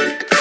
I could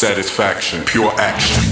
Satisfaction, pure action.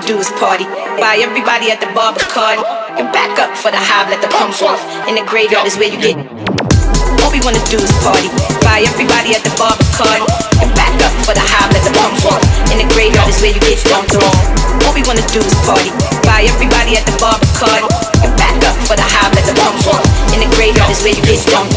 Wanna do is party. Buy everybody at the bar Bacardi. And back up for the hive, let the pump off. In the graveyard is where you get. All we wanna do is party. Buy everybody at the bar Bacardi. And back up for the hive, let the pump off. In the graveyard is where you get dumped off. All we wanna do is party. Buy everybody at the bar Bacardi. And back up for the hive, let the pump off. In the graveyard is where you get dumped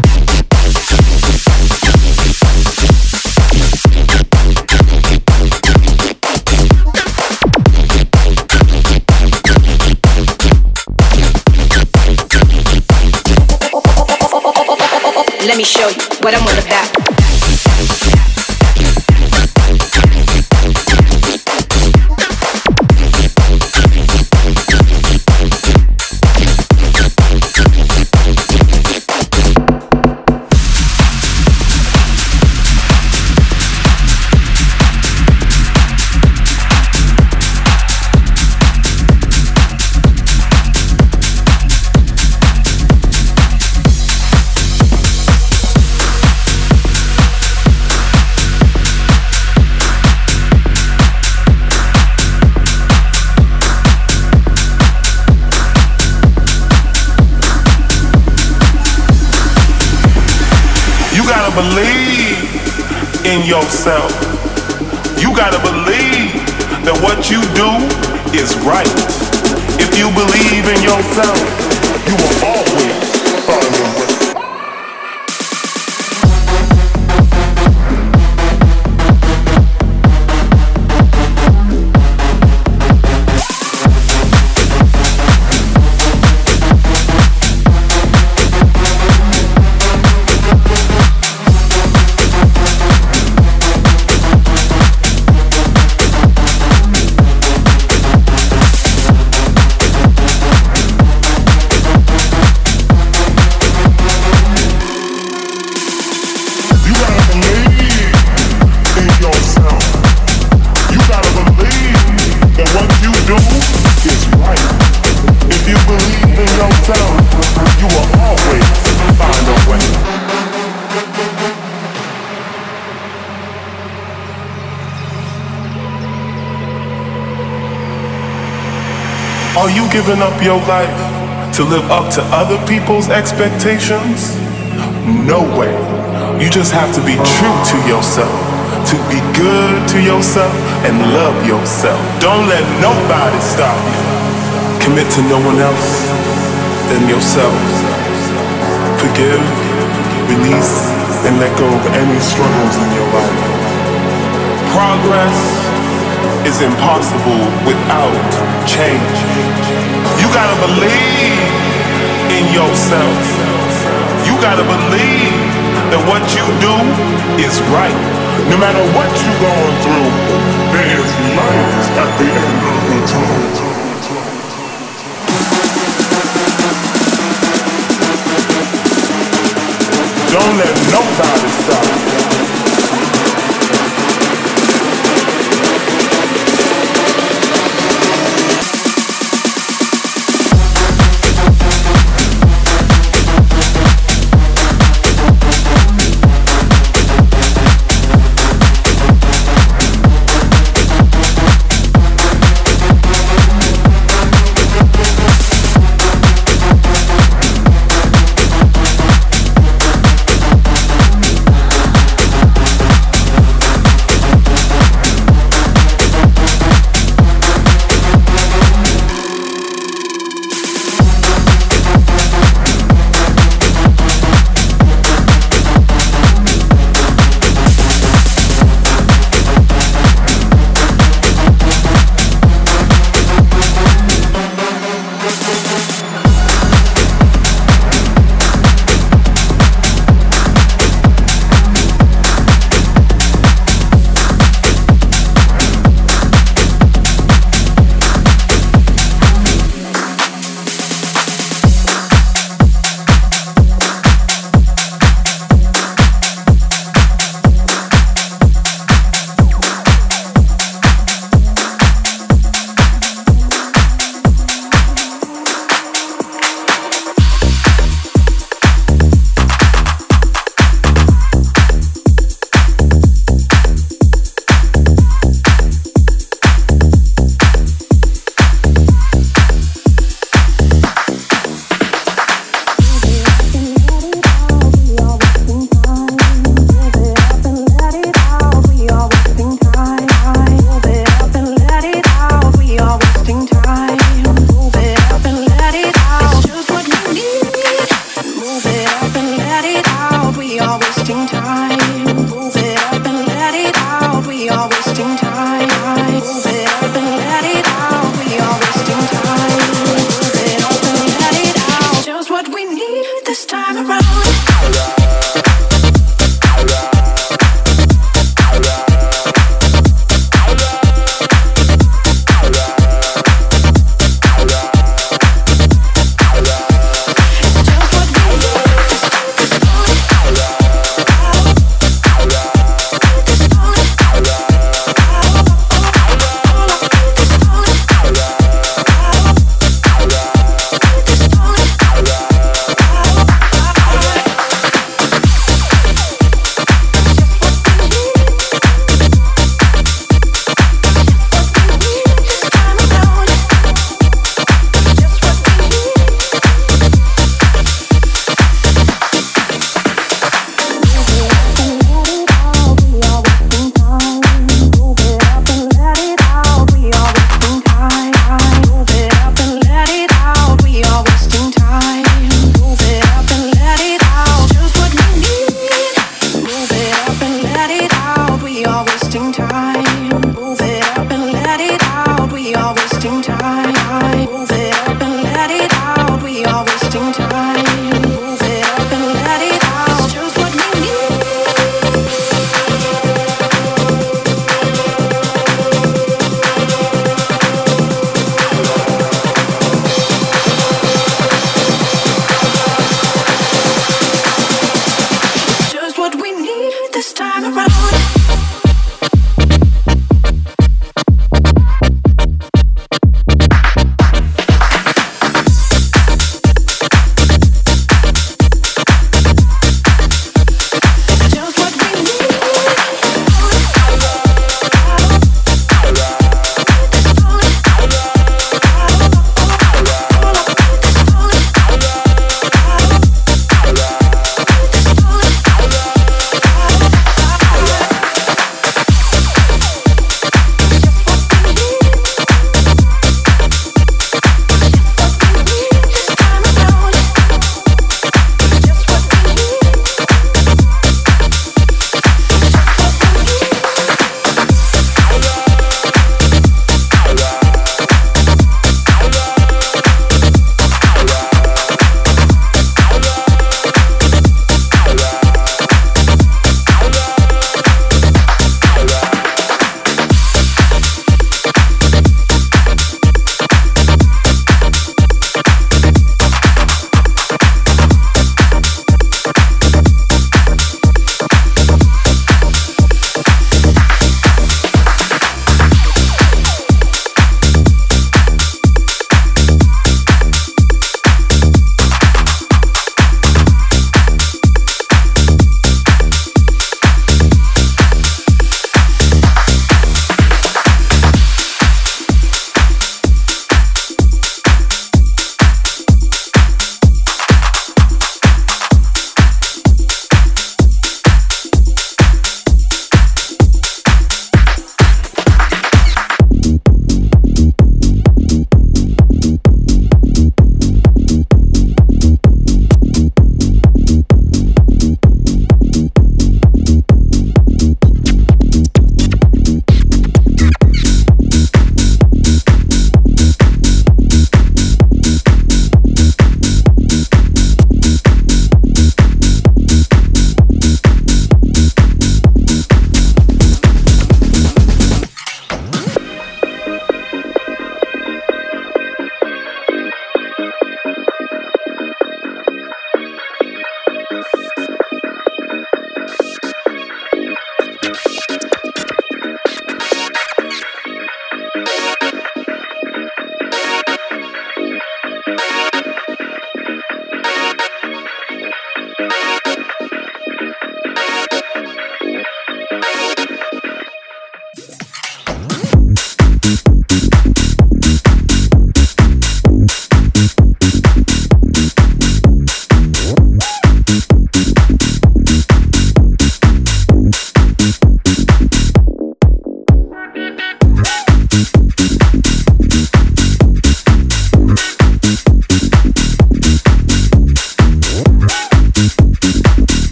me show you what I'm all about. Yourself. You gotta believe that what you do is right. If you believe in yourself, giving up your life to live up to other people's expectations? No way. You just have to be true to yourself, to be good to yourself and love yourself. Don't let nobody stop you. Commit to no one else than yourself. Forgive, release, and let go of any struggles in your life. Progress is impossible without change. You gotta believe in yourself. You gotta believe that what you do is right. No matter what you're going through, there is light at the end of the tunnel. Don't let nobody stop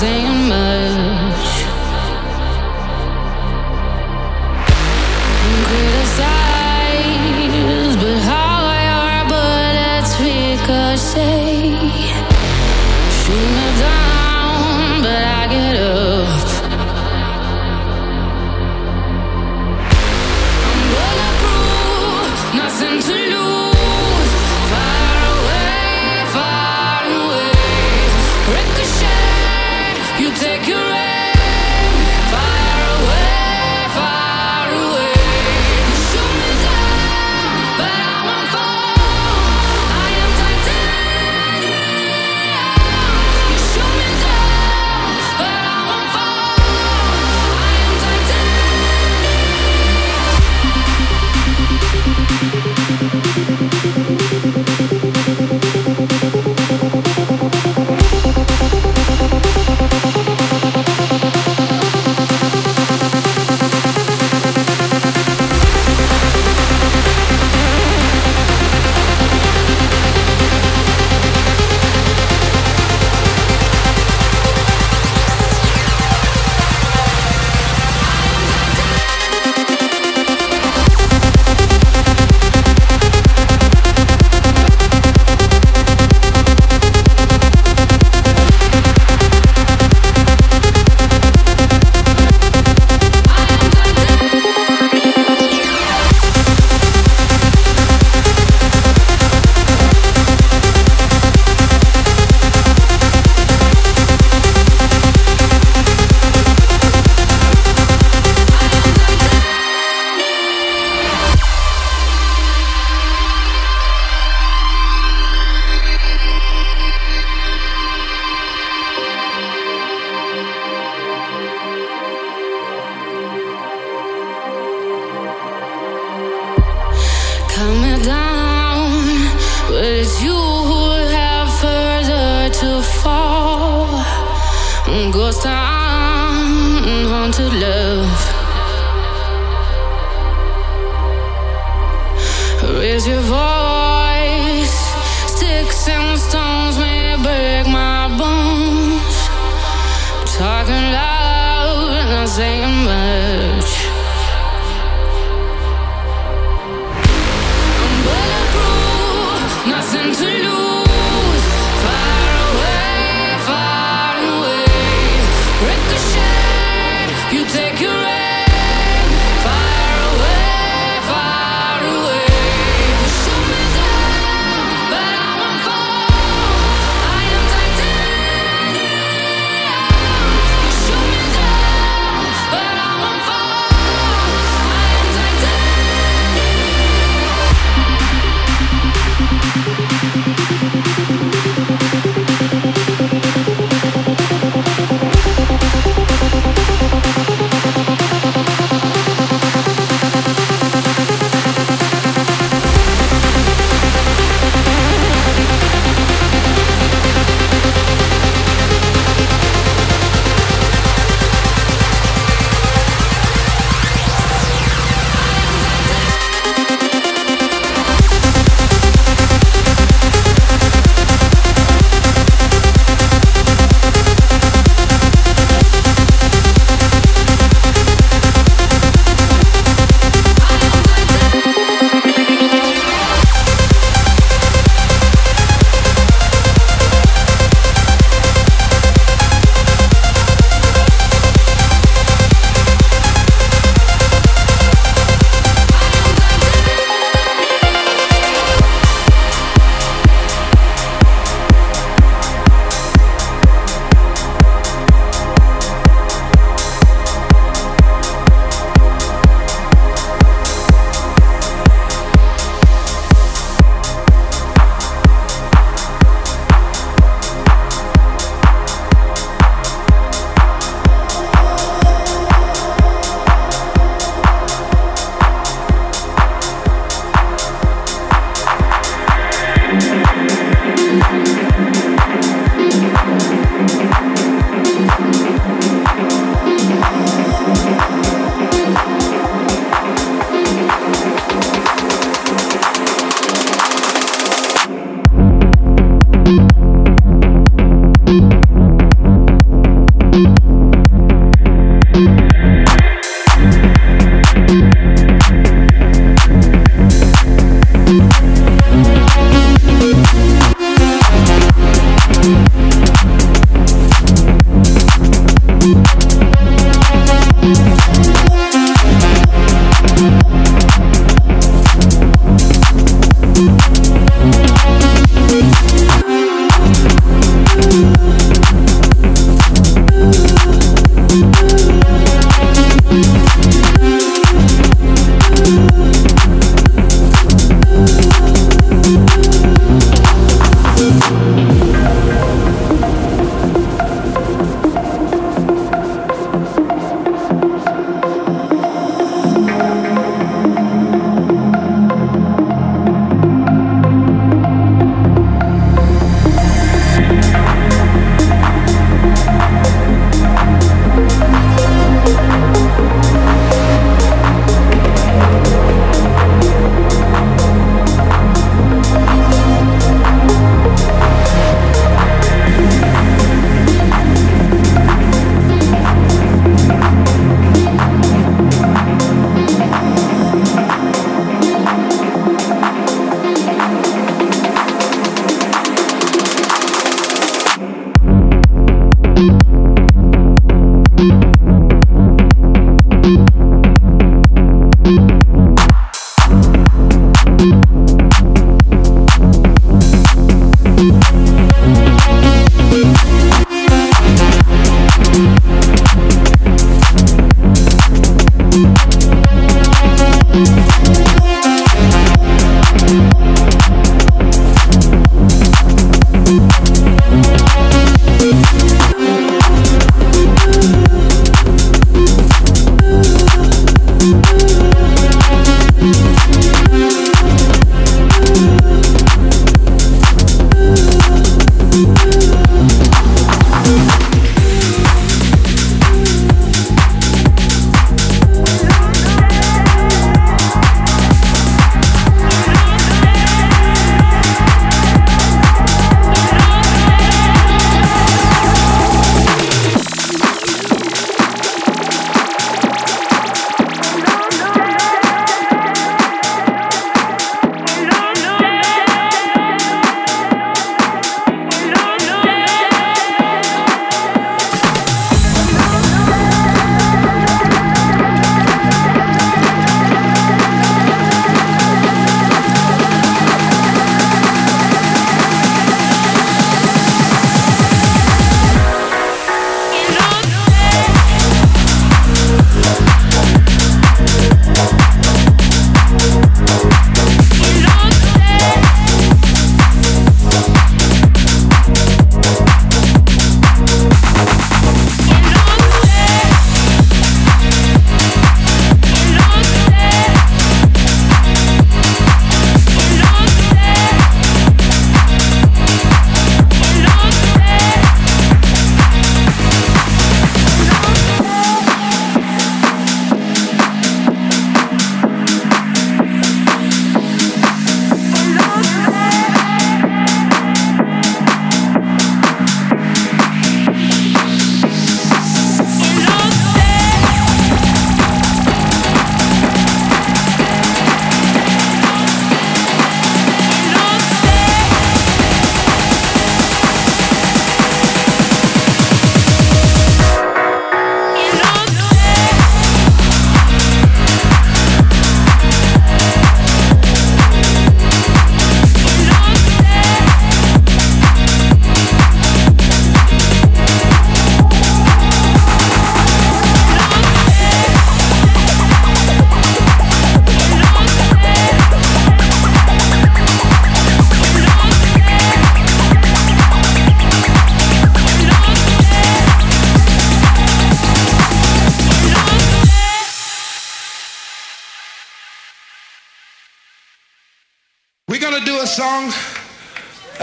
Thank